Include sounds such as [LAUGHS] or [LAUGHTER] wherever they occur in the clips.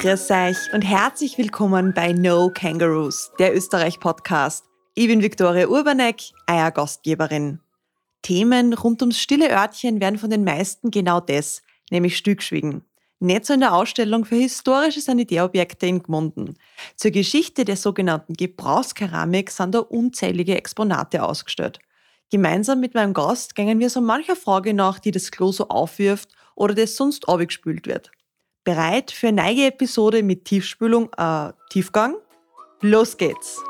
Grüß euch und herzlich willkommen bei No Kangaroos, der Österreich-Podcast. Ich bin Viktoria Urbanek, euer Gastgeberin. Themen rund ums stille Örtchen werden von den meisten genau das, nämlich stillgeschwiegen. Nicht so in der Ausstellung für historische Sanitärobjekte in Gmunden. Zur Geschichte der sogenannten Gebrauchskeramik sind da unzählige Exponate ausgestellt. Gemeinsam mit meinem Gast gängen wir so mancher Frage nach, die das Klo so aufwirft oder das sonst abgespült wird. Bereit für eine neue Episode mit Tiefspülung, äh, Tiefgang? Los geht's!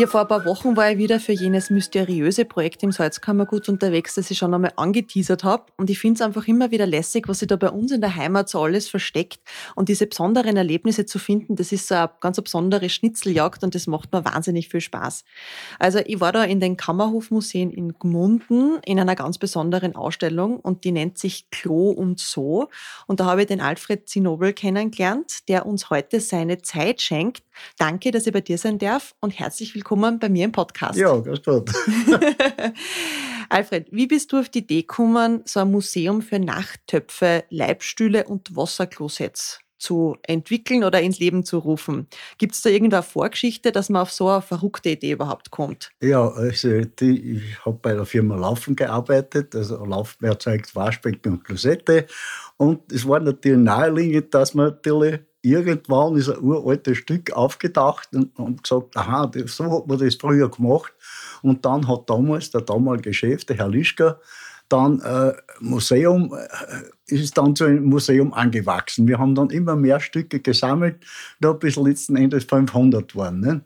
Ja, vor ein paar Wochen war ich wieder für jenes mysteriöse Projekt im Salzkammergut unterwegs, das ich schon einmal angeteasert habe. Und ich finde es einfach immer wieder lässig, was sich da bei uns in der Heimat so alles versteckt. Und diese besonderen Erlebnisse zu finden, das ist so eine ganz besondere Schnitzeljagd und das macht mir wahnsinnig viel Spaß. Also ich war da in den Kammerhofmuseen in Gmunden in einer ganz besonderen Ausstellung und die nennt sich Klo und So. Und da habe ich den Alfred Zinobel kennengelernt, der uns heute seine Zeit schenkt. Danke, dass ich bei dir sein darf und herzlich willkommen bei mir im Podcast. Ja, ganz gut. [LAUGHS] Alfred, wie bist du auf die Idee gekommen, so ein Museum für Nachttöpfe, Leibstühle und Wasserklosets zu entwickeln oder ins Leben zu rufen? Gibt es da irgendeine Vorgeschichte, dass man auf so eine verrückte Idee überhaupt kommt? Ja, also die, ich habe bei der Firma Laufen gearbeitet, also Laufen erzeugt Waschbecken und Klosette. Und es war natürlich naheliegend, dass man natürlich irgendwann ist ein uraltes Stück aufgetaucht und, und gesagt, aha, so hat man das früher gemacht. Und dann hat damals der damalige Chef, der Herr Lischka, dann äh, Museum, äh, ist dann zu einem Museum angewachsen. Wir haben dann immer mehr Stücke gesammelt, da bis letzten Endes 500 waren. Ne?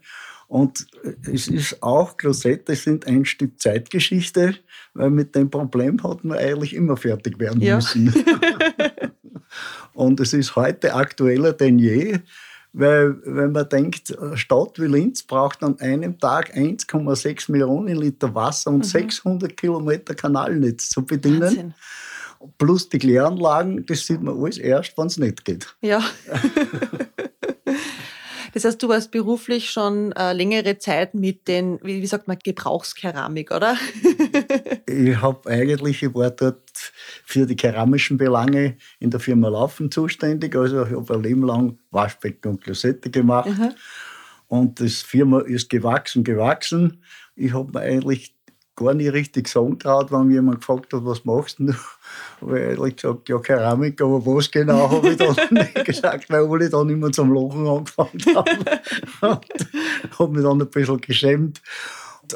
Und es ist auch, Klosette sind ein Stück Zeitgeschichte, weil mit dem Problem hat man eigentlich immer fertig werden ja. müssen. [LAUGHS] Und es ist heute aktueller denn je, weil wenn man denkt, eine Stadt wie Linz braucht an einem Tag 1,6 Millionen Liter Wasser und mhm. 600 Kilometer Kanalnetz zu bedienen. Wahnsinn. Plus die Kläranlagen, das sieht man alles erst, wenn es nicht geht. Ja. [LAUGHS] Das heißt, du warst beruflich schon äh, längere Zeit mit den, wie, wie sagt man, Gebrauchskeramik, oder? [LAUGHS] ich habe eigentlich, ich war dort für die keramischen Belange in der Firma Laufen zuständig. Also ich habe ein Leben lang Waschbecken und Klosette gemacht. Mhm. Und das Firma ist gewachsen, gewachsen. Ich habe mir eigentlich gar nicht richtig sagen traut, wenn mich jemand gefragt hat, was machst du? [LAUGHS] habe ich eigentlich gesagt, ja, Keramik, aber was genau, habe ich dann [LAUGHS] nicht gesagt, weil ich dann immer zum Lachen angefangen habe. [LAUGHS] habe mich dann ein bisschen geschämt.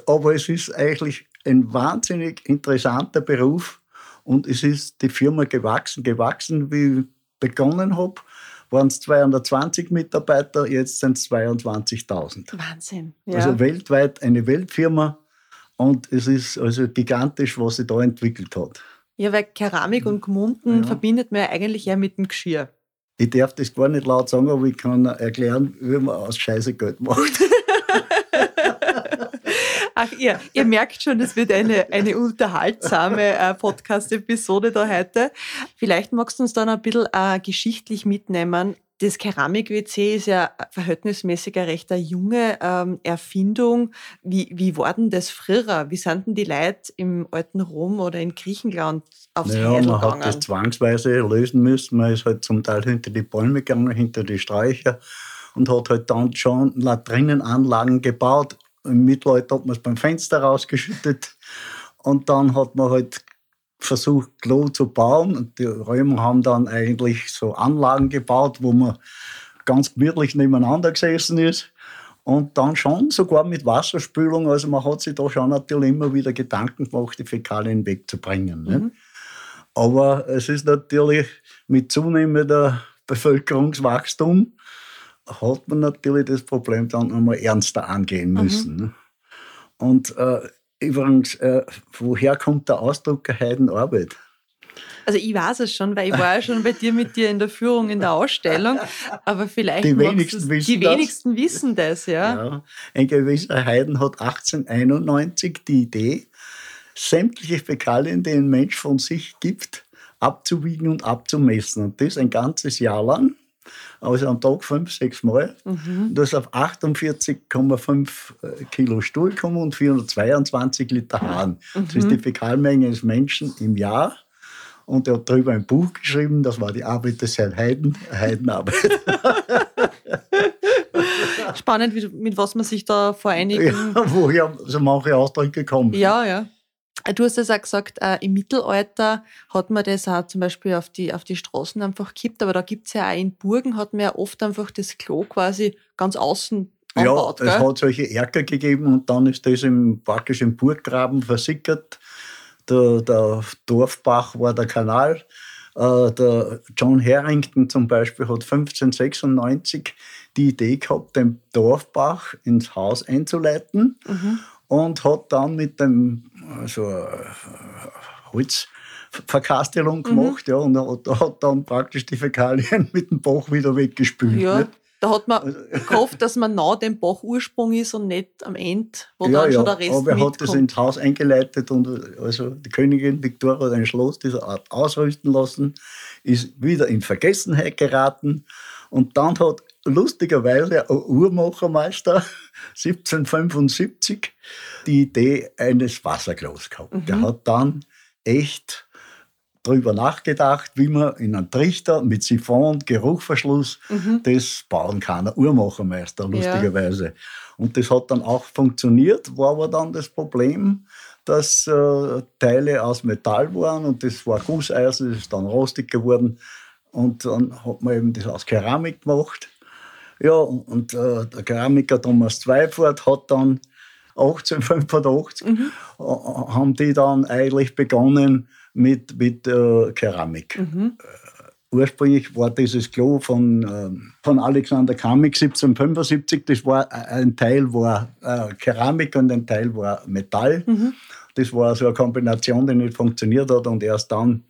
Aber es ist eigentlich ein wahnsinnig interessanter Beruf und es ist die Firma gewachsen, gewachsen, wie ich begonnen habe waren es 220 Mitarbeiter, jetzt sind es 22.000. Wahnsinn. Ja. Also weltweit eine Weltfirma und es ist also gigantisch, was sie da entwickelt hat. Ja, weil Keramik und Gmunden ja. verbindet man ja eigentlich eher mit dem Geschirr. Ich darf das gar nicht laut sagen, aber ich kann erklären, wie man aus Scheiße Geld macht. [LAUGHS] Ach, ihr, ihr merkt schon, es wird eine, eine unterhaltsame äh, Podcast-Episode da heute. Vielleicht magst du uns dann ein bisschen äh, geschichtlich mitnehmen, das Keramik-WC ist ja verhältnismäßig eine recht junge ähm, Erfindung. Wie, wie war denn das früher? Wie sind denn die Leute im alten Rom oder in Griechenland aufs naja, Heidel man hat das zwangsweise lösen müssen. Man ist halt zum Teil hinter die Bäume gegangen, hinter die Sträucher und hat halt dann schon Latrinenanlagen gebaut. Im Mittelalter hat man es beim Fenster rausgeschüttet und dann hat man halt versucht, Klo zu bauen. Und die Römer haben dann eigentlich so Anlagen gebaut, wo man ganz gemütlich nebeneinander gesessen ist. Und dann schon sogar mit Wasserspülung. Also man hat sich da schon natürlich immer wieder Gedanken gemacht, die Fäkalien wegzubringen. Ne? Mhm. Aber es ist natürlich mit zunehmender Bevölkerungswachstum hat man natürlich das Problem dann einmal ernster angehen mhm. müssen. Mhm. Und äh, Übrigens, äh, woher kommt der Ausdruck Heidenarbeit? Also ich weiß es schon, weil ich war ja schon bei dir mit dir in der Führung in der Ausstellung, aber vielleicht die wenigsten, wissen, die wenigsten das. wissen das, ja. ja. Ein gewisser Heiden hat 1891 die Idee, sämtliche Fäkalien, die ein Mensch von sich gibt, abzuwiegen und abzumessen. Und das ein ganzes Jahr lang. Also am Tag fünf, sechs Mal. Mhm. Da ist auf 48,5 äh, Kilo Stuhl gekommen und 422 Liter Hahn. Mhm. Das ist die Fäkalmenge des Menschen im Jahr. Und er hat darüber ein Buch geschrieben, das war die Arbeit des Herrn Heiden, Heidenarbeit. [LAUGHS] Spannend, mit was man sich da vor einigen... Ja, woher so manche Ausdrücke kommen. Ja, ja. Du hast es auch gesagt, äh, im Mittelalter hat man das auch zum Beispiel auf die, auf die Straßen einfach gekippt, aber da gibt es ja auch in Burgen, hat man ja oft einfach das Klo quasi ganz außen anbaut. Ja, es hat solche Erker gegeben und dann ist das im, praktisch im Burggraben versickert. Der, der Dorfbach war der Kanal. Äh, der John Harrington zum Beispiel hat 1596 die Idee gehabt, den Dorfbach ins Haus einzuleiten mhm. und hat dann mit dem so eine äh, Holzverkastelung mhm. gemacht mhm. ja, und hat, hat, dann praktisch die Fäkalien [LAUGHS] mit dem Bach wieder weggespült. Ja. Nicht? Da hat man also, [LAUGHS] gehofft, dass man nah dem Bachursprung ist und nicht am Ende, wo ja, dann schon der Rest aber er hat das ins Haus eingeleitet und also die Königin Victoria hat ein Schloss dieser Art ausrüsten lassen, ist wieder in Vergessenheit geraten und dann hat lustigerweise ein Uhrmachermeister [LAUGHS] 1775 die Idee eines Wasserklos gehabt. Mhm. Der hat dann echt darüber nachgedacht, wie man in einem Trichter mit Siphon, Geruchverschluss mhm. das bauen kann. Ein Uhrmachermeister, lustigerweise. Ja. Und das hat dann auch funktioniert, war aber dann das Problem, dass äh, Teile aus Metall waren und das war Gusseisen, das ist dann rostig geworden. Und dann hat man eben das aus Keramik gemacht. Ja, und äh, der Keramiker Thomas Zweifurt hat dann 1885 [LAUGHS] mhm. Äh, haben die dann eigentlich begonnen mit, mit äh, Keramik. Mhm. Äh, ursprünglich war dieses Klo von, äh, von Alexander Kamik 1775, das war äh, ein Teil war äh, Keramik und ein Teil war Metall. Mhm. Das war so eine Kombination, die nicht funktioniert hat und erst dann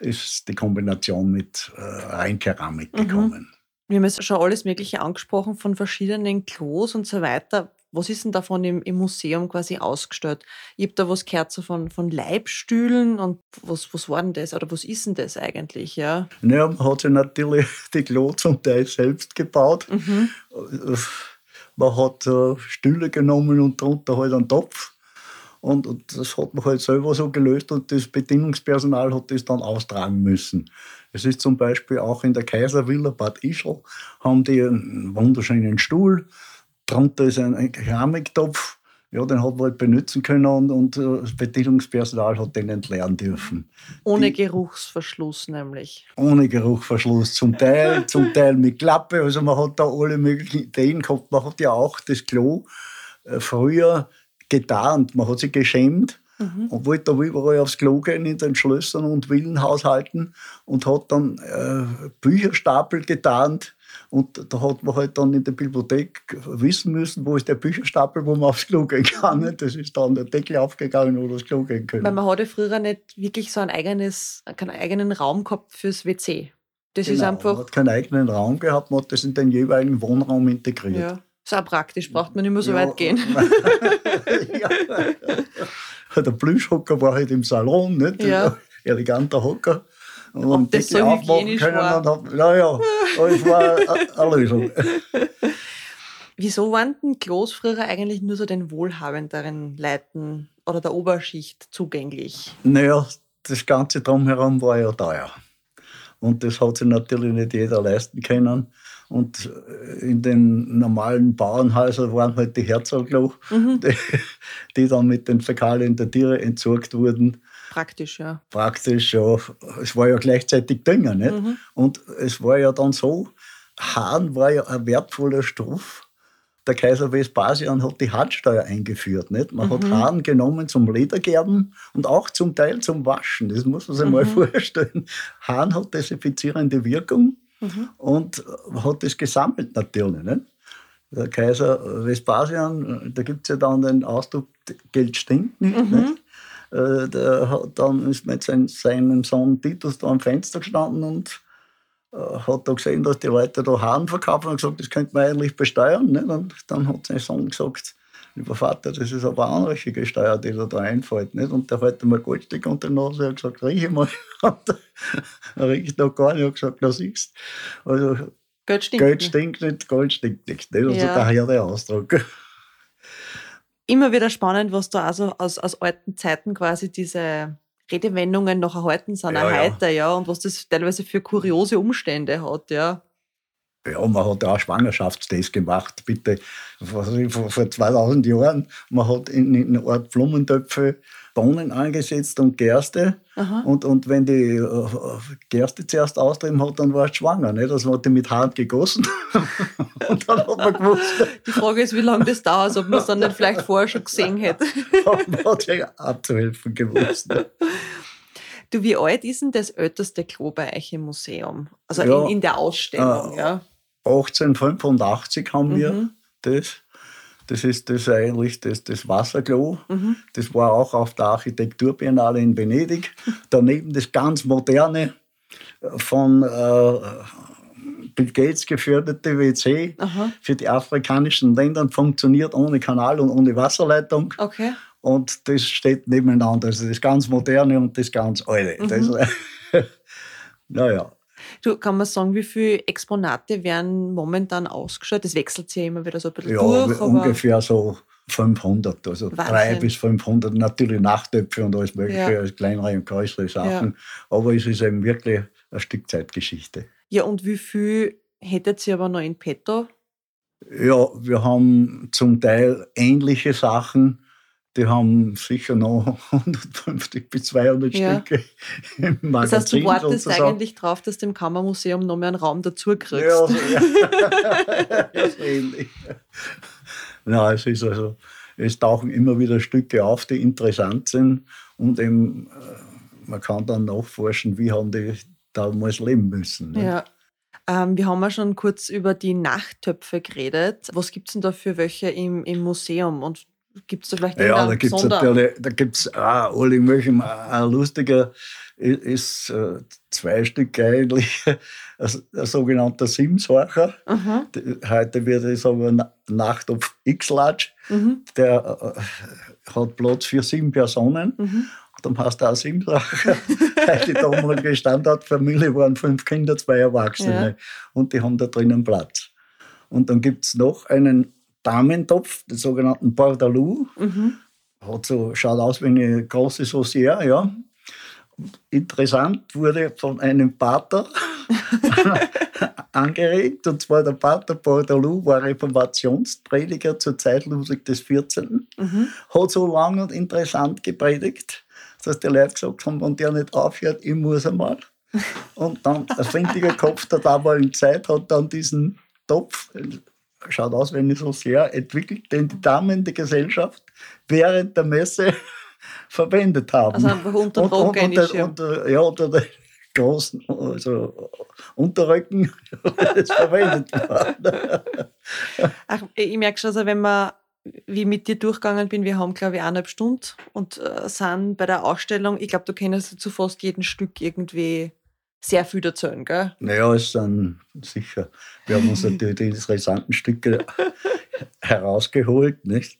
ist die Kombination mit äh, Reinkeramik mhm. gekommen. Wir haben jetzt schon alles Mögliche angesprochen von verschiedenen Klos und so weiter. Was ist denn davon im, im Museum quasi ausgestellt? Ich habe da was gehört so von, von Leibstühlen und was, was war denn das oder was ist denn das eigentlich? Ja, naja, man hat sich natürlich [LAUGHS] die Klo zum Teil selbst gebaut. Mhm. Man hat äh, Stühle genommen und darunter halt einen Topf. Und, und, das hat man halt selber so gelöst und das Bedienungspersonal hat das dann austragen müssen. Es ist zum Beispiel auch in der Kaiservilla Bad Ischl, haben die einen wunderschönen Stuhl, drunter ist ein Keramiktopf, ja, den hat man halt benutzen können und, und äh, das Bedienungspersonal hat den entleeren dürfen. Ohne die, Geruchsverschluss nämlich. Ohne Geruchsverschluss, zum Teil, [LAUGHS] zum Teil mit Klappe. Also man hat da alle möglichen Ideen gehabt. Man hat ja auch das Klo äh, früher getarnt, man hat sich geschämt Mhm. Und wollte da überall aufs Klo gehen in den Schlössern und Villenhaushalten und hat dann äh, Bücherstapel getarnt. Und da hat man halt dann in der Bibliothek wissen müssen, wo ist der Bücherstapel, wo man aufs Klo gehen kann. Mhm. Das ist dann der Deckel aufgegangen, wo das Klo gehen können. Weil man hatte früher nicht wirklich so ein eigenes, keinen eigenen Raum gehabt fürs WC. Das genau, ist einfach. Man hat keinen eigenen Raum gehabt, man hat das in den jeweiligen Wohnraum integriert. Ja. So praktisch, braucht man nicht mehr so ja. weit gehen. [LAUGHS] ja der Plüschhocker war halt im Salon, nicht? Ja. Eleganter Hocker. Und Ob das so aufmachen können. War. Und hab, naja, es war [LAUGHS] eine Lösung. Wieso waren denn Klos früher eigentlich nur so den wohlhabenderen Leuten oder der Oberschicht zugänglich? Naja, das Ganze drumherum war ja teuer. Und das hat sich natürlich nicht jeder leisten können. Und äh, in den normalen Bauernhäusern waren halt die Herzogloch, mhm. die, die, dann mit den Fäkalien der Tiere entsorgt wurden. Praktisch, ja. Praktisch, ja. Es war ja gleichzeitig Dünger, nicht? Mhm. Und es war ja dann so, Hahn war ja ein wertvoller Stoff. Der Kaiser Vespasian hat die Hartsteuer eingeführt. Nicht? Man mhm. hat Hahn genommen zum Ledergerben und auch zum Teil zum Waschen. Das muss man sich mhm. mal [LAUGHS] vorstellen. Hahn hat desinfizierende Wirkung mhm. und hat das gesammelt natürlich. Nicht? Der Kaiser Vespasian, da gibt es ja dann den Ausdruck, Geld stinkt nicht. Mhm. nicht? Äh, der hat dann ist mit seinem Sohn Titus da am Fenster gestanden und äh, hat da gesehen, dass die Leute da Hahn verkaufen und gesagt, das könnte man eigentlich besteuern. Nicht? Und dann hat sein Sohn gesagt, lieber Vater, das ist aber anrüchige Steuer, die da einfällt. Nicht? Und der hat mir Goldstück unter der Nase [LAUGHS] und gesagt, rieche mal. er riecht noch gar nicht, hat gesagt, na siehst Also Geld stinkt, Geld stinkt nicht, Gold stinkt nicht. nicht? Also Ja. daher der Ausdruck. Immer wieder spannend, was da also aus, aus alten Zeiten quasi diese Redewendungen noch erhalten sind, Ja, auch ja. heute, ja, und was das teilweise für kuriose Umstände hat, ja. Ja, man hat auch Schwangerschaftstests gemacht, bitte. Vor, vor 2000 Jahren. Man hat in, in einer Art Blumentöpfe Bohnen angesetzt und Gerste. Aha. Und, und wenn die äh, Gerste zuerst austrieben hat, dann war es schwanger. Nicht? Das hat die mit Hand gegossen. [LAUGHS] und dann hat man gewusst, Die Frage ist, wie lange das dauert, ob man es dann nicht vielleicht vorher schon gesehen hätte. [LAUGHS] man hat ja abzuhelfen gewusst. ne? Du, wie alt ist denn das älteste Klo bei euch im Museum? Also Ja. in, in der Ausstellung, Ah. ja. 1885 haben wir Mhm. das. Das ist das eigentlich das, das Wasserklo. Mhm. Das war auch auf der Architekturbiennale in Venedig. Daneben das ganz moderne, äh, von äh, Bill Gates geförderte WC Aha. für die afrikanischen Länder funktioniert ohne Kanal und ohne Wasserleitung. Okay. Und das steht nebeneinander. Also das ganz moderne und das ganz alte. Mhm. Das, [LAUGHS] naja. Du, kann man sagen, wie viele Exponate werden momentan ausgestellt? Das wechselt sich ja immer wieder so ein bisschen Ja, durch. Ungefähr so 500, also. 300 bis 500, natürlich Nachtöpfe und alles Mögliche, Ja. als kleinere und größere Sachen. Aber es ist eben wirklich ein Stück Zeitgeschichte. ja, und wie viel hättet ihr aber noch in petto? Ja, wir haben zum Teil ähnliche Sachen, die haben sicher noch [LAUGHS] 150 bis 200 Ja. Stücke im Das Magazin. heißt, du wartest sozusagen. eigentlich drauf, dass du im Kammermuseum noch mehr einen Raum dazu kriegst. Ja, so, [LAUGHS] ja. so ähnlich. Nein, es ist also, es tauchen immer wieder Stücke auf, die interessant sind und eben, äh, man kann dann nachforschen, wie haben die damals leben müssen. Ne? Ja. Ähm, wir haben ja schon kurz über die Nachttöpfe geredet. Was gibt es denn da für welche im, im Museum? Und gibt es da vielleicht Ja, da gibt es natürlich, da gibt's auch alle möglichen, ein lustiger ist äh, zwei Stück eigentlich, [LAUGHS] ein, ein sogenannter Simshorcher. Aha. Die- Heute wird es aber Na- Nachttopf X-Large. Mhm. Der äh, hat Platz für sieben Personen. Mhm. Dann hast du auch. Weil [LAUGHS] die damalige Standardfamilie waren fünf Kinder, zwei Erwachsene. Und die haben da drinnen Platz. Und dann gibt es noch einen Damentopf, den sogenannten Bordalou. Mhm. Hat so, schaut aus wie eine große Saucière, ja. Interessant wurde von einem Pater [LAUGHS] angeregt. Und zwar der Pater Bordalou war Reformationsprediger zur Zeit Ludwig XIV Mhm. hat so lang und interessant gepredigt, dass die Leute gesagt haben, wenn der nicht aufhört, ich muss einmal. [LAUGHS] Und dann ein findiger Kopf der damaligen Zeit hat dann diesen Topf, schaut aus, wenn ich so sehr, entwickelt, den die Damen der Gesellschaft während der Messe [LAUGHS] verwendet haben. Also einfach unter Und- und- Rock unter, ja, unter den großen also Unterrücken [LAUGHS] verwendet worden. Ach, ich merke schon, also wenn man, wie ich mit dir durchgegangen bin, wir haben, glaube ich, eineinhalb Stunden und äh, sind bei der Ausstellung, ich glaube, du kennst zu fast jedem Stück irgendwie sehr viel erzählen, gell? Naja, es sind sicher. Wir haben uns [LAUGHS] natürlich die interessanten Stücke herausgeholt. Nicht?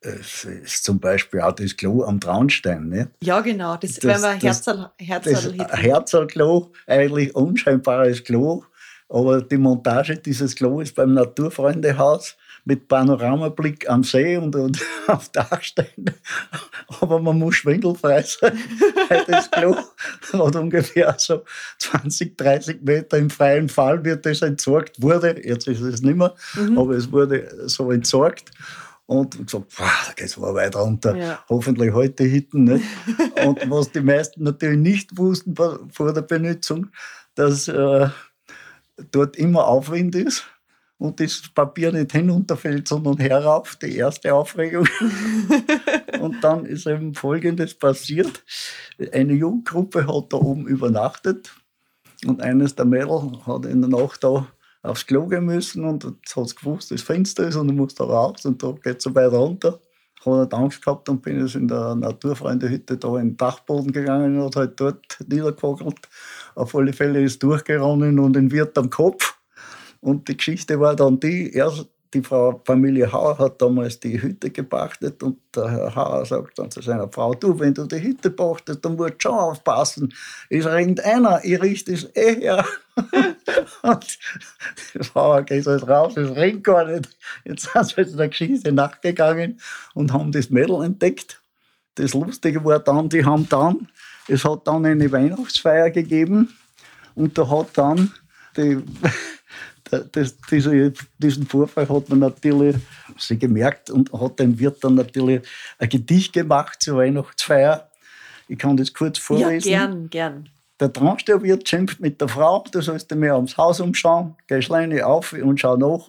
Es ist zum Beispiel auch das Klo am Traunstein. Nicht? Ja, genau. Das, Das- wenn Herzl, Herzl Das hätten. Herzerklo, eigentlich unscheinbares Klo, aber die Montage dieses Klo ist beim Naturfreundehaus mit Panoramablick am See und, und [LAUGHS] auf Dachstein. Aber man muss schwindelfrei sein, weil das [LAUGHS] Klo hat ungefähr so 20, 30 Meter im freien Fall wird das entsorgt, wurde, jetzt ist es nicht mehr, Mhm. aber es wurde so entsorgt. Und gesagt, boah, da geht's mal weit runter. Ja. Hoffentlich heute hinten. Nicht? Und was die meisten natürlich nicht wussten vor vor der Benutzung, dass äh, dort immer Aufwind ist und das Papier nicht hinunterfällt, sondern herauf, die erste Aufregung. [LAUGHS] und dann ist eben Folgendes passiert. Eine Jugendgruppe hat da oben übernachtet und eines der Mädel hat in der Nacht da aufs Klo gehen müssen und hat gewusst, das Fenster ist und du musst da raus und da geht so weit runter. Hat halt Angst gehabt und bin jetzt in der Naturfreundehütte da in den Dachboden gegangen und hat halt dort niedergekogelt. Auf alle Fälle ist durchgeronnen und den Wirt am Kopf. Und die Geschichte war dann die, erst die Frau Familie Hauer hat damals die Hütte gepachtet und der Herr Hauer sagt dann zu seiner Frau, du, wenn du die Hütte pachtest, dann musst du schon aufpassen. Es rennt einer, ich richte es eh her. [LAUGHS] und Frau, geh halt raus, es rennt gar nicht. Jetzt sind sie jetzt der Geschichte nachgegangen und haben das Mädel entdeckt. Das Lustige war dann, die haben dann, es hat dann eine Weihnachtsfeier gegeben und da hat dann die, [LAUGHS] das, diese, diesen Vorfall hat man natürlich sie gemerkt und hat den Wirt dann natürlich ein Gedicht gemacht zur Weihnachtsfeier. Ich kann das kurz vorlesen. Ja, gern, gern. Der Traunsternwirt schimpft mit der Frau, du sollst dir mehr ums Haus umschauen, geh Schleine auf und schau nach.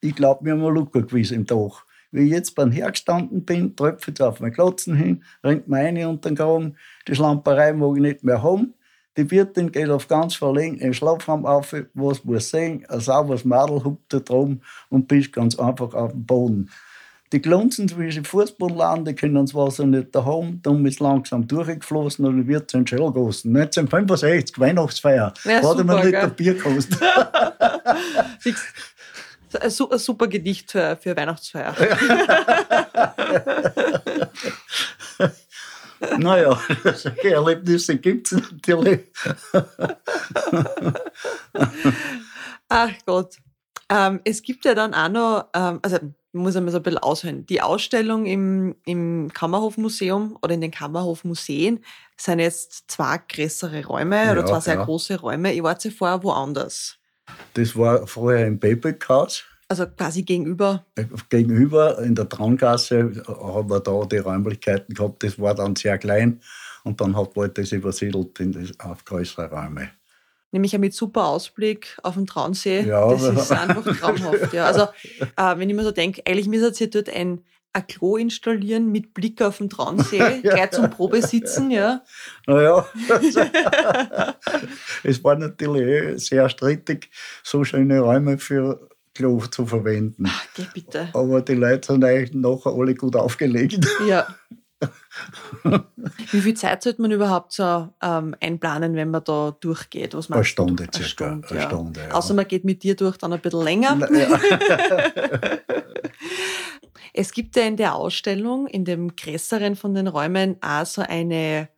Ich glaube, wir haben ein Luca gewesen im Dach. Wie ich jetzt beim hergestanden bin, tröpfe jetzt auf mein Klotzen hin, rennt mir eine unter den Kragen, die Schlamperei mag ich nicht mehr haben. Die Wirtin geht auf ganz verlegen im Schlafraum auf, was muss sehen, ein sauberes Madel hupt da drum und bist ganz einfach auf dem Boden. Die Glunzen zwischen Fußboden landen, die können das Wasser nicht daheim, dann ist langsam durchgeflossen und dann wird es ein Schell gegossen. 1965, Weihnachtsfeier. Ja, Warte mal nicht der Bier gekostet. [LAUGHS] Fix. Ein su- ein super Gedicht für, für Weihnachtsfeier. [LAUGHS] [LAUGHS] naja, solche Erlebnisse gibt es natürlich. Ach Gott. Ähm, es gibt ja dann auch noch, ähm, also ich muss einmal so ein bisschen ausholen. Die Ausstellung im, im Kammerhofmuseum oder in den Kammerhofmuseen sind jetzt zwei größere Räume oder Ja, zwei sehr ja. große Räume. Ich war vorher woanders. Das war vorher im Payback-Haus. Also quasi gegenüber. Gegenüber in der Traungasse haben wir da die Räumlichkeiten gehabt. Das war dann sehr klein und dann hat man das übersiedelt in das, auf größere Räume. Nämlich mit super Ausblick auf den Traunsee. Ja, das ist einfach traumhaft. Ja. Also, äh, wenn ich mir so denke, eigentlich müsste sie dort ein, ein Klo installieren mit Blick auf den Traunsee, [LAUGHS] gleich zum Probesitzen, ja. Naja, [LAUGHS] es war natürlich eh sehr strittig, so schöne Räume für Klo zu verwenden. Geh bitte. Aber die Leute sind eigentlich nachher alle gut aufgelegt. Ja. [LAUGHS] Wie viel Zeit sollte man überhaupt so ähm, einplanen, wenn man da durchgeht? Was Eine meinst du? Stunde Eine circa, Stunde, eine ja. Stunde, ja. Außer man geht mit dir durch, dann ein bisschen länger. [LAUGHS] Ja. [LAUGHS] Es gibt ja in der Ausstellung, in dem größeren von den Räumen, auch so eine,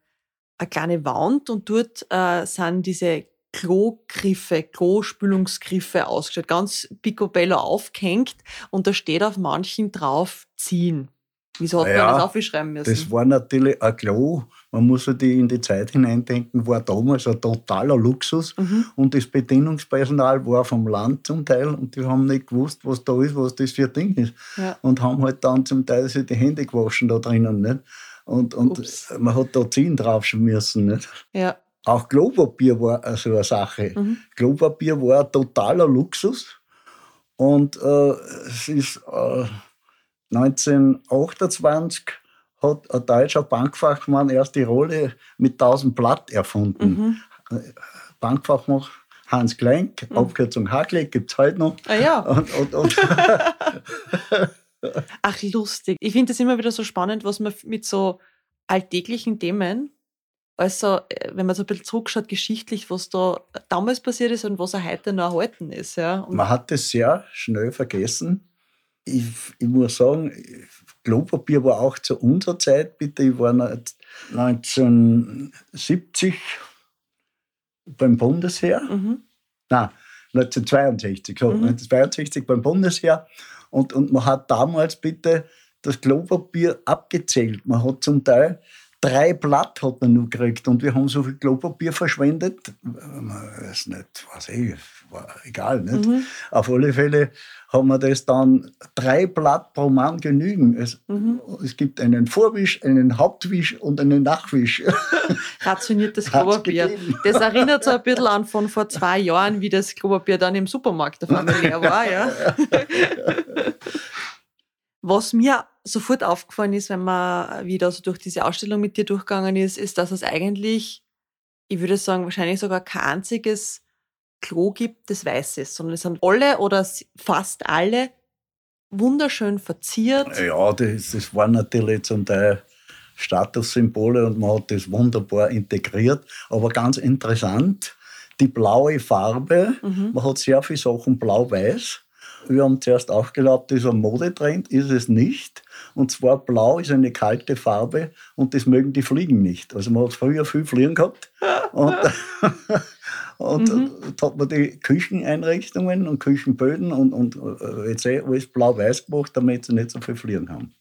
eine kleine Wand und dort äh, sind diese Klogriffe, Klospülungsgriffe ausgestellt, ganz picobello aufgehängt und da steht auf manchen drauf ziehen. Wieso hat Ja, man das aufgeschreiben müssen? Das war natürlich ein Klo. Man muss sich die in die Zeit hineindenken, war damals ein totaler Luxus. Mhm. Und das Bedienungspersonal war vom Land zum Teil und die haben nicht gewusst, was da ist, was das für ein Ding ist. Ja. Und haben halt dann zum Teil sich die Hände gewaschen da drinnen. Nicht? Und, und Ups. man hat da ziehen draufschen müssen. Nicht? ja. Auch Klopapier war so also eine Sache. Mhm. Klopapier war ein totaler Luxus. Und äh, es ist äh, 1928 hat ein deutscher Bankfachmann erst die Rolle mit 1000 Blatt erfunden. Mhm. Bankfachmann Hans Klenk, Abkürzung Hackleck, gibt es heute noch. Ah ja. [LAUGHS] Und, und, und [LAUGHS] Ach, lustig. Ich finde es immer wieder so spannend, was man mit so alltäglichen Themen, also äh, wenn man so ein bisschen zurückschaut, geschichtlich, was da damals passiert ist und was er heute noch erhalten ist. Ja. Und man hat das sehr schnell vergessen. Ich, ich muss sagen, Klopapier war auch zu unserer Zeit, bitte, ich war 1970 beim Bundesheer. mhm. Nein, 1962, so, Mhm. 1962 beim Bundesheer. Und, und man hat damals bitte das Klopapier abgezählt. Man hat zum Teil drei Blatt hat man nur gekriegt und wir haben so viel Klopapier verschwendet. Ist nicht, was ich, war egal, nicht? Mhm. Auf alle Fälle haben wir das dann drei Blatt pro Mann genügen. Es, Mhm. es gibt einen Vorwisch, einen Hauptwisch und einen Nachwisch. [LAUGHS] Rationiertes Klopapier. Das erinnert so ein bisschen an von vor zwei Jahren, wie das Klopapier dann im Supermarkt einmal leer war. Ja. [LAUGHS] Was mir sofort aufgefallen ist, wenn man wieder so durch diese Ausstellung mit dir durchgegangen ist, ist, dass es eigentlich, ich würde sagen, wahrscheinlich sogar kein einziges Klo gibt, das weiß ist, sondern es sind alle oder fast alle wunderschön verziert. Ja, das, das waren natürlich zum Teil Statussymbole und man hat das wunderbar integriert. Aber ganz interessant, die blaue Farbe, Mhm. man hat sehr viele Sachen blau-weiß. Wir haben zuerst aufgeglaubt, das ist ein Modetrend, ist es nicht. Und zwar blau ist eine kalte Farbe und das mögen die Fliegen nicht. Also man hat früher viel Fliegen gehabt. Und, [LAUGHS] Und mhm. da hat man die Kücheneinrichtungen und Küchenböden und, und äh, jetzt eh alles blau-weiß gemacht, damit sie nicht so viel fliegen haben.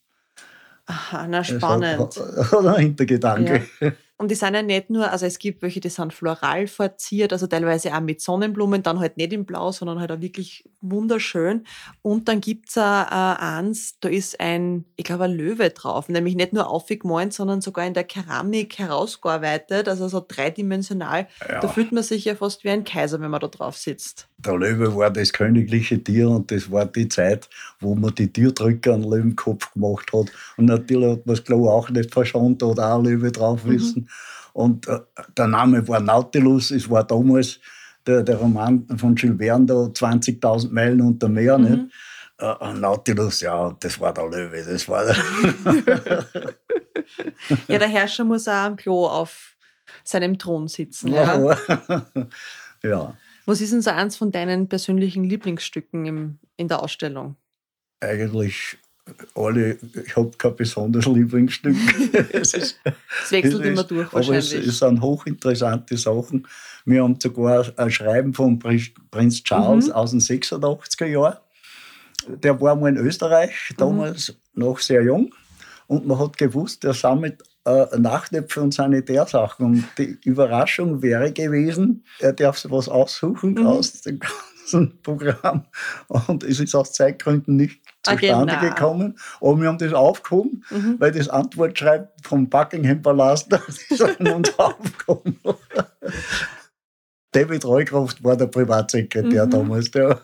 Aha, na spannend. Das hat, [LAUGHS] hat ein Hintergedanke. Ja. [LAUGHS] Und die sind ja nicht nur, also es gibt welche, die sind floral verziert, also teilweise auch mit Sonnenblumen, dann halt nicht in Blau, sondern halt auch wirklich wunderschön. Und dann gibt's auch äh, eins, da ist ein, ich glaube, ein Löwe drauf, nämlich nicht nur aufgemalt, sondern sogar in der Keramik herausgearbeitet, also so dreidimensional. Ja. Da fühlt man sich ja fast wie ein Kaiser, wenn man da drauf sitzt. Der Löwe war das königliche Tier und das war die Zeit, wo man die Tierdrücke an Löwenkopf gemacht hat. Und natürlich hat man es, glaube ich, auch nicht verschont, oder auch Löwe drauf wissen. Mhm. Und äh, der Name war Nautilus, es war damals der, der Roman von Jules Verne, da 20.000 Meilen unter Meer. Mhm. Nicht? Äh, Nautilus, ja, das war der Löwe, das war der. [LAUGHS] ja, der Herrscher muss auch am Klo auf seinem Thron sitzen. Ja. [LAUGHS] ja. Was ist denn so eins von deinen persönlichen Lieblingsstücken im, in der Ausstellung? Eigentlich alle, ich habe kein besonderes Lieblingsstück. [LAUGHS] es, ist, es wechselt es immer durch wahrscheinlich. Aber es, es, sind hochinteressante Sachen. Wir haben sogar ein Schreiben von Prinz Charles mhm. aus den 86er Jahren. Der war mal in Österreich, damals mhm. noch sehr jung. Und man hat gewusst, der sammelt äh, Nachtöpfe und Sanitärsachen. Und die Überraschung wäre gewesen, er darf sich was aussuchen mhm. aus dem ganzen Programm. Und es ist aus Zeitgründen nicht zustande genau. gekommen. Aber wir haben das aufgehoben, mhm. weil das Antwortschreiben vom Buckingham Palast [LAUGHS] ist an uns aufgekommen. David Reucroft war der Privatsekretär mhm. damals. Der.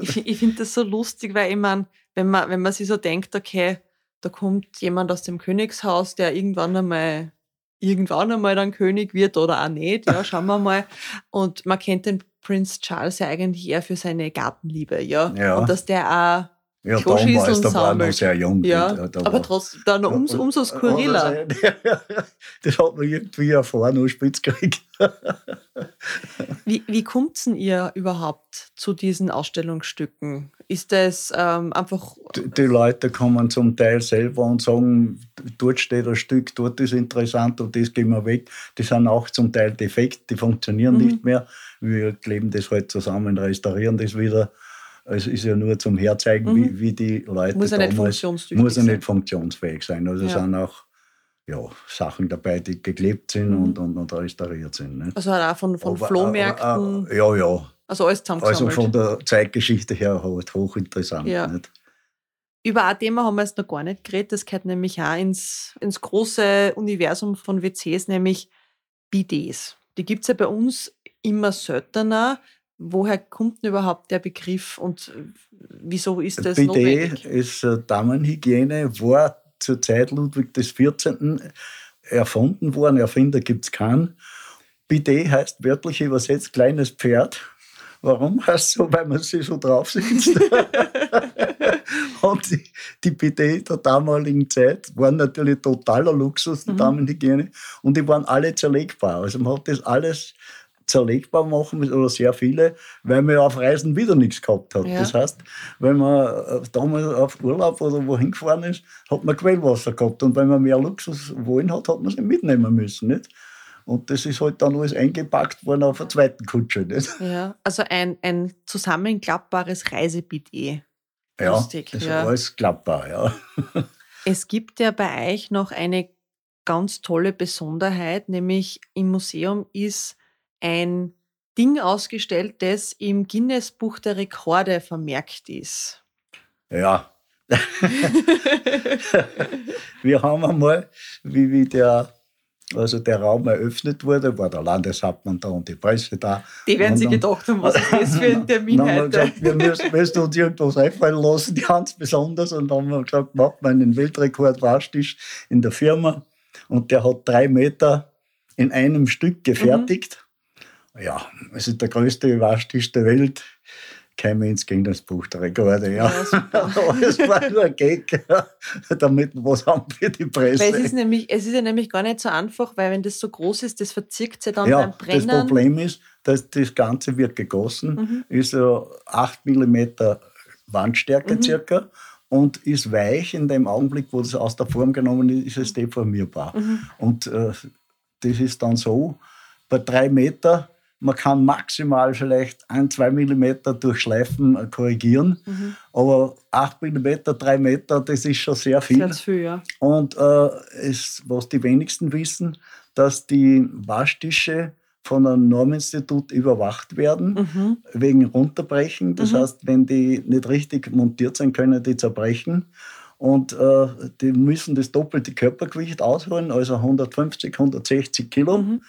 ich, ich finde das so lustig, weil ich meine, wenn man, wenn man sich so denkt, okay, da kommt jemand aus dem Königshaus, der irgendwann einmal irgendwann einmal dann König wird oder auch nicht, ja, schauen wir mal. Und man kennt den Prinz Charles ja eigentlich eher für seine Gartenliebe, ja. ja. Und dass der auch ja, damals, da war noch sehr jung. Ja, da aber trotzdem, dann um, umso skurriler. [LAUGHS] Das hat man irgendwie erfahren und spitz gekriegt. [LAUGHS] Wie, wie kommt denn ihr überhaupt zu diesen Ausstellungsstücken? Ist das ähm, einfach. Die, die, Leute kommen zum Teil selber und sagen, dort steht ein Stück, dort ist interessant und das gehen wir weg. Die sind auch zum Teil defekt, die funktionieren mhm. nicht mehr. Wir kleben das halt zusammen, restaurieren das wieder es ist ja nur zum Herzeigen, mhm. wie, wie die Leute muss damals... Nicht muss ja nicht funktionsfähig sein. Also ja. sind auch ja, Sachen dabei, die geklebt sind mhm. und, und, und, restauriert sind. Nicht? Also auch von, von aber, Flohmärkten? Aber, ja, ja. Also alles zusammengesammelt? Also von der Zeitgeschichte her halt hochinteressant. Ja. Nicht? Über ein Thema haben wir jetzt noch gar nicht geredet. Das gehört nämlich auch ins, ins große Universum von WCs, nämlich Bidets. Die gibt es ja bei uns immer seltener. Woher kommt denn überhaupt der Begriff und wieso ist das Bidet notwendig? ist äh, Damenhygiene, war zur Zeit Ludwig XIV. erfunden worden. Erfinder gibt es keinen. Bidet heißt wörtlich übersetzt kleines Pferd. Warum heißt es so? Weil man sich so drauf sitzt. [LAUGHS] und die, die Bidet der damaligen Zeit waren natürlich totaler Luxus, die mhm. Damenhygiene. Und die waren alle zerlegbar. Also man hat das alles zerlegbar machen oder sehr viele, weil man ja auf Reisen wieder nichts gehabt hat. Ja. Das heißt, wenn man äh, damals auf Urlaub oder wohin gefahren ist, hat man Quellwasser gehabt und wenn man mehr Luxus wollen hat, hat man es mitnehmen müssen. Nicht? Und das ist halt dann alles eingepackt worden auf der zweiten Kutsche. Nicht? Ja, also ein, ein zusammenklappbares Reisebidet. Ja, Lustig. das ist ja. alles klappbar, ja. [LAUGHS] Es gibt ja bei euch noch eine ganz tolle Besonderheit, nämlich im Museum ist ein Ding ausgestellt, das im Guinness-Buch der Rekorde vermerkt ist. Ja. [LAUGHS] wir haben einmal, wie, wie der, also der Raum eröffnet wurde, war der Landeshauptmann da und die Presse da. Die werden sich gedacht haben, was ist das für ein [LAUGHS] Termin heute? Gesagt, wir müssen, müssen, uns irgendwas einfallen lassen, ganz besonders. Und dann haben wir gesagt, macht man einen Weltrekord Waschtisch in der Firma. Und der hat drei Meter in einem Stück gefertigt. Mhm ja, es ist der größte Waschtisch der Welt. Kein Mensch gegen das Buch der Rekorde. Ja. ja [LAUGHS] es war nur ein Gag, damit wir was haben für die Presse. Weil es, ist nämlich, es ist ja nämlich gar nicht so einfach, weil wenn das so groß ist, das verzirkt sich dann ja, beim Brennen. Das Problem ist, dass das Ganze wird gegossen, mhm. ist so 8 mm Wandstärke mhm. circa und ist weich in dem Augenblick, wo das aus der Form genommen ist, ist es deformierbar. Mhm. Und äh, das ist dann so, bei drei Meter man kann maximal vielleicht ein, zwei Millimeter durch Schleifen äh, korrigieren. Mhm. Aber acht Millimeter, drei Meter, das ist schon sehr viel. Sehr viel ja. Und äh, ist, was die wenigsten wissen, dass die Waschtische von einem Norminstitut überwacht werden, mhm. wegen Runterbrechen. Das mhm. heißt, wenn die nicht richtig montiert sind, können die zerbrechen. Und äh, die müssen das doppelte Körpergewicht ausholen, also 150, 160 Kilo. Mhm.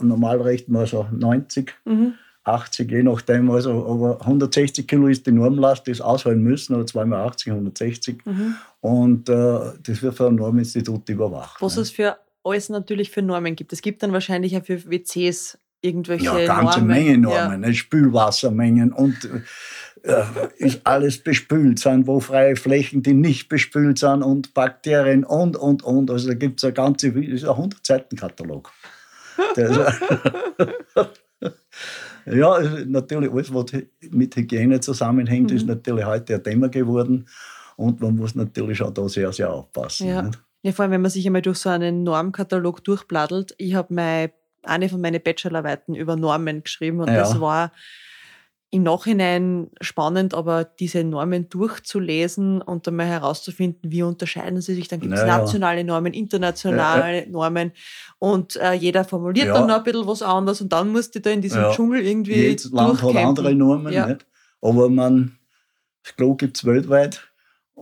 Äh, normal rechnen wir so 90, mhm. 80, je nachdem. Also, aber 160 Kilo ist die Normlast, die es ausholen müssen, oder zweimal 80, 160. Mhm. Und äh, das wird von einem Norminstitut überwacht. Was ne? es für alles natürlich für Normen gibt. Es gibt dann wahrscheinlich auch für WCs irgendwelche Ja, ganze Normen. Menge Normen, ja. Spülwassermengen und äh, ist alles bespült sind, wo freie Flächen, die nicht bespült sind und Bakterien und, und, und. Also da gibt es eine ganze, ist ein 100-Seiten-Katalog. [LAUGHS] ja, natürlich alles, was mit Hygiene zusammenhängt, mhm. ist natürlich heute ein Thema geworden. Und man muss natürlich auch da sehr, sehr aufpassen. Ja. ja, vor allem, wenn man sich einmal durch so einen Normkatalog durchblattelt. Ich habe eine von meinen Bachelorarbeiten über Normen geschrieben und ja. das war im Nachhinein spannend, aber diese Normen durchzulesen und einmal herauszufinden, wie unterscheiden sie sich. Dann gibt es naja. nationale Normen, internationale ja. Normen und äh, jeder formuliert ja. dann noch ein bisschen was anderes und dann musst du da in diesem ja. Dschungel irgendwie Jedes Land hat andere Normen, aber man, das Klo gibt es weltweit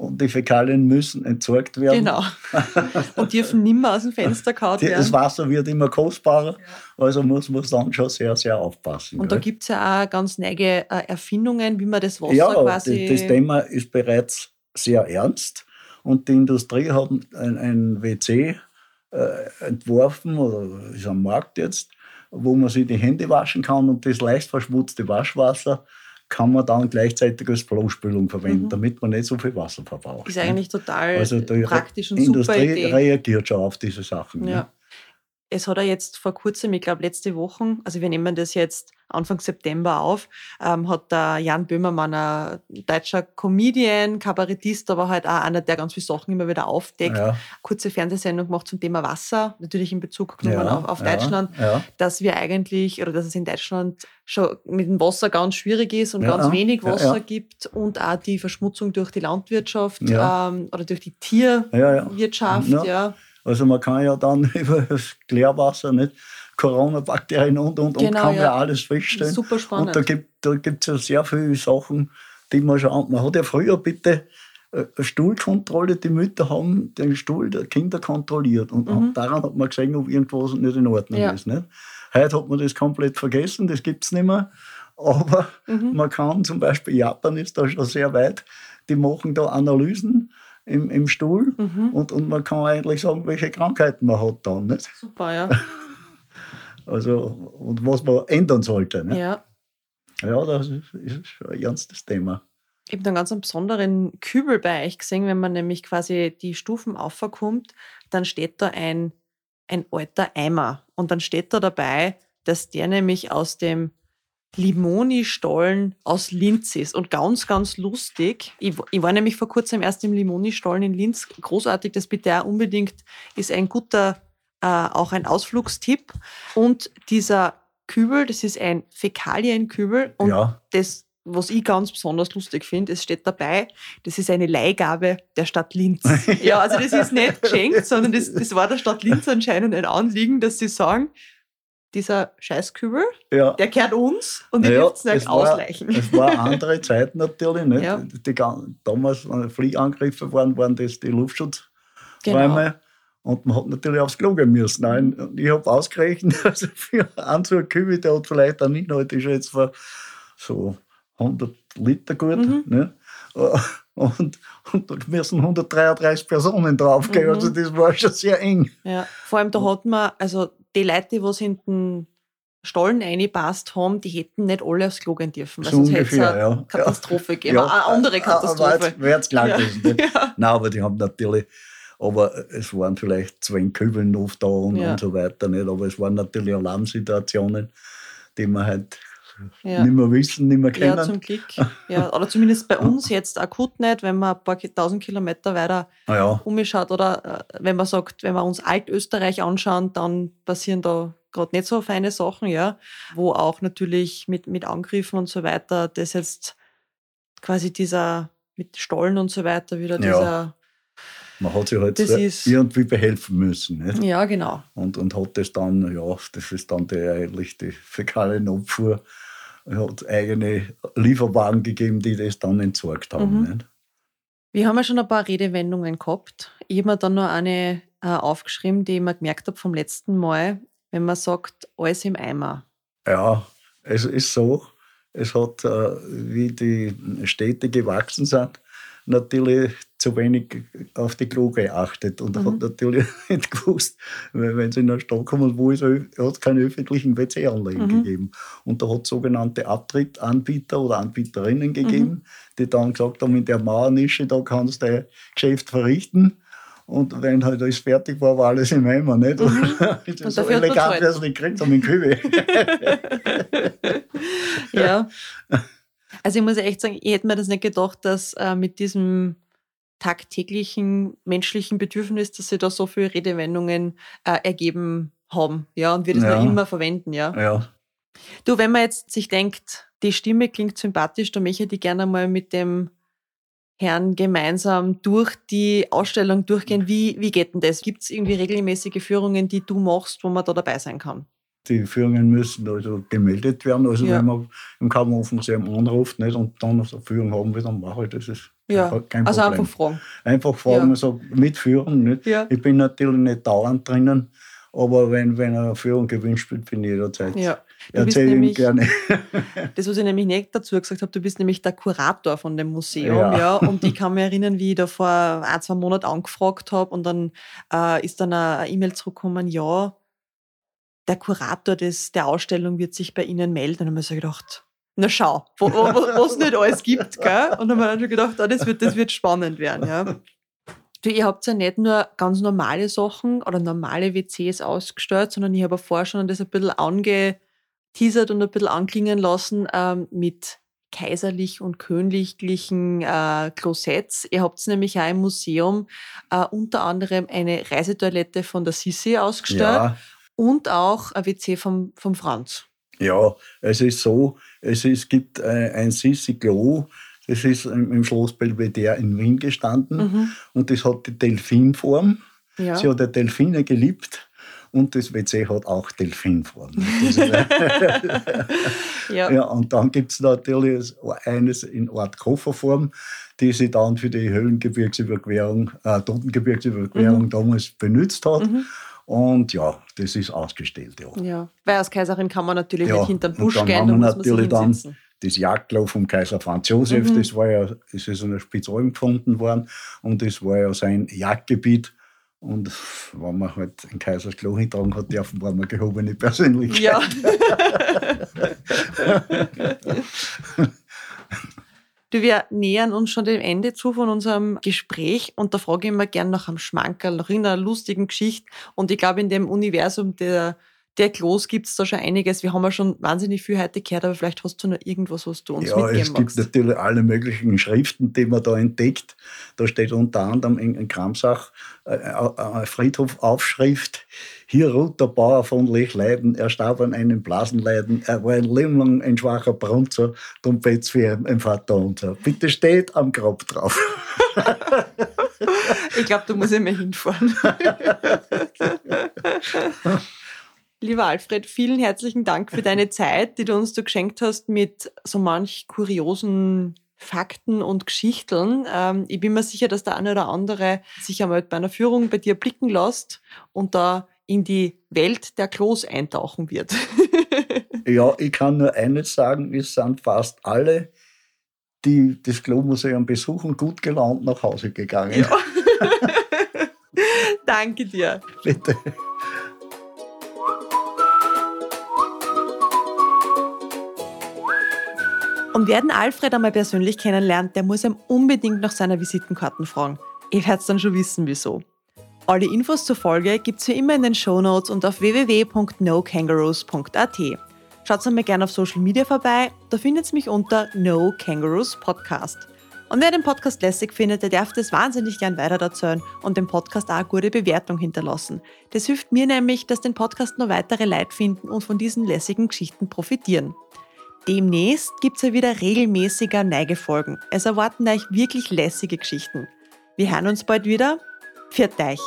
und die Fäkalien müssen entsorgt werden. Genau. [LAUGHS] Und dürfen nimmer aus dem Fenster gehauen werden. Das Wasser wird immer kostbarer, ja. also muss man dann schon sehr, sehr aufpassen. Und gell? da gibt es ja auch ganz neue äh, Erfindungen, wie man das Wasser ja, quasi... Das, das Thema ist bereits sehr ernst und die Industrie hat ein, ein WC äh, entworfen oder ist am Markt jetzt, wo man sich die Hände waschen kann und das leicht verschmutzte Waschwasser kann man dann gleichzeitig als Klospülung verwenden, mhm. damit man nicht so viel Wasser verbraucht. Ist eigentlich total also praktisch und super Industrie Idee. reagiert schon auf diese Sachen. Ja. Ne? Es hat ja jetzt vor kurzem, ich glaube letzte Woche, also wir nehmen das jetzt Anfang September auf, ähm, hat der Jan Böhmermann, ein deutscher Comedian, Kabarettist, aber halt auch einer, der ganz viele Sachen immer wieder aufdeckt, ja. kurze Fernsehsendung gemacht zum Thema Wasser, natürlich in Bezug genommen ja, auf, auf ja, Deutschland, dass wir eigentlich, oder dass es in Deutschland schon mit dem Wasser ganz schwierig ist und ganz wenig Wasser gibt und auch die Verschmutzung durch die Landwirtschaft ähm, oder durch die Tierwirtschaft. Also man kann ja dann [LAUGHS] über das Klärwasser nicht Corona-Bakterien und, und, und, genau, kann ja. ja alles feststellen. Super spannend. Und da gibt es da gibt's ja sehr viele Sachen, die man schon, man hat ja früher bitte äh, Stuhlkontrolle, die Mütter haben den Stuhl der Kinder kontrolliert und mhm. daran hat man gesehen, ob irgendwas nicht in Ordnung ja. ist. Nicht? Heute hat man das komplett vergessen, das gibt es nicht mehr. Aber mhm. man kann zum Beispiel, Japan ist da schon sehr weit, die machen da Analysen im, im Stuhl mhm. und, und man kann eigentlich sagen, welche Krankheiten man hat dann. Nicht? Super, ja. [LAUGHS] Also, und was man ändern sollte. Ne? Ja. Ja, das ist, ist ein ernstes Thema. Ich habe einen ganz besonderen Kübel bei euch gesehen, wenn man nämlich quasi die Stufen aufkommt, dann steht da ein, ein alter Eimer. Und dann steht da dabei, dass der nämlich aus dem Limoni-Stollen aus Linz ist. Und ganz, ganz lustig. Ich, ich, war nämlich vor kurzem erst im Limoni-Stollen in Linz. Großartig, das bitte auch unbedingt ist ein guter äh, auch ein Ausflugstipp. Und dieser Kübel, das ist ein Fäkalienkübel. Und ja. das, was ich ganz besonders lustig finde, es steht dabei, das ist eine Leihgabe der Stadt Linz. [LAUGHS] ja, also das ist nicht geschenkt, sondern das, das war der Stadt Linz anscheinend ein Anliegen, dass sie sagen, dieser Scheißkübel, ja. der gehört uns und wir naja, dürfen es nicht ausleichen. Es war andere [LAUGHS] Zeit natürlich. Nicht? Ja. Die, damals, wenn Fliegangriffe waren, waren das die Luftschutzräume. Genau. Und man hat natürlich aufs Klo gehen müssen. Nein, ich habe ausgerechnet, [LAUGHS] also für einen so Kübel, der hat vielleicht einen Inhalt, ist jetzt für so 100 Liter gut. Mhm. Ne? Und, und da müssen 133 Personen draufgehen. Mhm. Also das war schon sehr eng. Ja, vor allem da hat man, also die Leute, die was in den Stollen reingepasst haben, die hätten nicht alle aufs Klo gehen dürfen. Weil so sonst hätte es eine ja. Katastrophe gegeben. Ja. Eine andere Katastrophe. Wäre jetzt klar gewesen. [LAUGHS] Ja. Nein, aber die haben natürlich aber es waren vielleicht zwei Kübeln oft da und, ja. und so weiter. Nicht? Aber es waren natürlich Alarmsituationen, die man halt ja. nicht mehr wissen, nicht mehr kennen. Ja, zum Glück. [LAUGHS] Ja, oder zumindest bei uns jetzt akut nicht, wenn man ein paar tausend Kilometer weiter ja. umschaut. Oder äh, wenn man sagt, wenn wir uns Altösterreich anschauen, dann passieren da gerade nicht so feine Sachen, ja, wo auch natürlich mit, mit Angriffen und so weiter, das jetzt quasi dieser mit Stollen und so weiter wieder dieser. Man hat sich halt irgendwie behelfen müssen. Nicht? Ja, genau. Und, und hat das dann, ja, das ist dann die, eigentlich die Fäkalienabfuhr, hat eigene Lieferwagen gegeben, die das dann entsorgt haben. Mhm. Wir haben ja schon ein paar Redewendungen gehabt. Ich habe mir dann noch eine äh, aufgeschrieben, die ich mir gemerkt habe vom letzten Mal, wenn man sagt, alles im Eimer. Ja, es ist so, es hat, äh, wie die Städte gewachsen sind, natürlich zu wenig auf die Klo geachtet und mhm. hat natürlich [LAUGHS] nicht gewusst, wenn sie in der Stadt kommen, wo es hat keine öffentlichen WC-Anlagen mhm. gegeben. Und da hat es sogenannte Abtrittanbieter oder Anbieterinnen gegeben, mhm. die dann gesagt haben, in der Mauernische, da kannst du dein Geschäft verrichten. Und wenn halt alles fertig war, war alles im Eimer, nicht? Mhm. [LAUGHS] Und so elegant, wie es nicht gekriegt haben, in Kühe. [LAUGHS] ja. Also ich muss echt sagen, ich hätte mir das nicht gedacht, dass äh, mit diesem tagtäglichen menschlichen Bedürfnis, dass sie da so viele Redewendungen äh, ergeben haben, ja, und wir das ja. noch immer verwenden, ja. ja. Du, wenn man jetzt sich denkt, die Stimme klingt sympathisch, dann möchte ich die gerne mal mit dem Herrn gemeinsam durch die Ausstellung durchgehen. Wie, wie geht denn das? Gibt es irgendwie regelmäßige Führungen, die du machst, wo man da dabei sein kann? Die Führungen müssen also gemeldet werden. Also ja. wenn man im Kammerofenmuseum anruft nicht, und dann eine Führung haben will, dann mache ich das. Ja. kein also Problem. Einfach fragen. Einfach fragen, ja. also mitführen. Nicht? Ja. Ich bin natürlich nicht dauernd drinnen, aber wenn, wenn eine Führung gewünscht wird, bin ich jederzeit. Ja. Erzähle ich gerne. [LAUGHS] das, was ich nämlich nicht dazu gesagt habe, du bist nämlich der Kurator von dem Museum. Ja. ja und ich kann mich erinnern, wie ich da vor ein, zwei Monaten angefragt habe und dann äh, ist dann eine E-Mail zurückgekommen, ja, der Kurator des, der Ausstellung wird sich bei Ihnen melden. Und dann haben wir so gedacht, na schau, wo, es nicht alles gibt. Gell? Und dann haben wir dann schon gedacht, oh, das, wird, das wird spannend werden. Ja. Du, ihr habt ja nicht nur ganz normale Sachen oder normale WCs ausgestellt, sondern ich habe vorher schon das ein bisschen angeteasert und ein bisschen anklingen lassen ähm, mit kaiserlich und königlichen äh, Klosetts. Ihr habt nämlich auch im Museum äh, unter anderem eine Reisetoilette von der Sissi ausgestellt ja. und auch ein WC vom, vom Franz. Ja, es ist so, es ist, gibt äh, ein Sissi Klo, das ist im Schloss Belvedere in Wien gestanden mhm. und das hat die Delfinform. Ja. Sie hat die Delfine geliebt und das WC hat auch Delfinform. [LAUGHS] ja. ja. Und dann gibt es natürlich eines in Art Kofferform, die sie dann für die Höhlengebirgsüberquerung, äh, Totengebirgsüberquerung mhm. damals benutzt hat. Mhm. Und ja, das ist ausgestellt. Ja. ja. Weil als Kaiserin kann man natürlich ja. nicht hinterm Busch und dann gehen. Haben wir natürlich dann das Jagdklo vom Kaiser Franz Josef, mhm. das war ja, das ist in der Spitzalm gefunden worden und das war ja sein Jagdgebiet. Und wenn man halt ein Kaisers Klo hintragen hat dürfen, war man gehobene Persönlichkeit. Ja. [LAUGHS] [LAUGHS] Du, wir nähern uns schon dem Ende zu von unserem Gespräch und da frage ich immer gern nach einem Schmankerl, nach einer lustigen Geschichte. Und ich glaube, in dem Universum der, der Klos gibt es da schon einiges. Wir haben ja schon wahnsinnig viel heute gehört, aber vielleicht hast du noch irgendwas, was du uns ja, mitgeben es gibt natürlich alle möglichen Schriften, die man da entdeckt. Da steht unter anderem in, in Kramsach äh, äh, eine Friedhofaufschrift. Hier ruht der Bauer von Lechleiden, er starb an einem Blasenleiden, er war ein Leben lang ein schwacher Brunzer, drum bet's für ein Vater unser. Bitte steht am Grab drauf. [LAUGHS] ich glaube, da muss ich mal hinfahren. [LAUGHS] Lieber Alfred, vielen herzlichen Dank für deine Zeit, die du uns da geschenkt hast mit so manch kuriosen Fakten und Geschichten. Ähm, ich bin mir sicher, dass der eine oder andere sich einmal bei einer Führung bei dir blicken lässt und da in die Welt der Klos eintauchen wird. [LAUGHS] ja, ich kann nur eines sagen, es sind fast alle, die das Klo-Museum besuchen, gut gelaunt nach Hause gegangen. Ja. [LAUGHS] Danke dir. Bitte. Und wer den Alfred einmal persönlich kennenlernt, der muss ihm unbedingt nach seiner Visitenkarten fragen. Ihr werdet dann schon wissen, wieso. Alle Infos zur Folge gibt's wie immer in den Shownotes und auf www.nokangaroos.at. Schaut einmal gerne auf Social Media vorbei, da findet mich unter No Kangaroos Podcast. Und wer den Podcast lässig findet, der darf das wahnsinnig gern weiter erzählen und dem Podcast auch eine gute Bewertung hinterlassen. Das hilft mir nämlich, dass den Podcast noch weitere Leute finden und von diesen lässigen Geschichten profitieren. Demnächst gibt's ja wieder regelmäßiger Neigefolgen. Es erwarten euch wirklich lässige Geschichten. Wir hören uns bald wieder. Pfiat euch!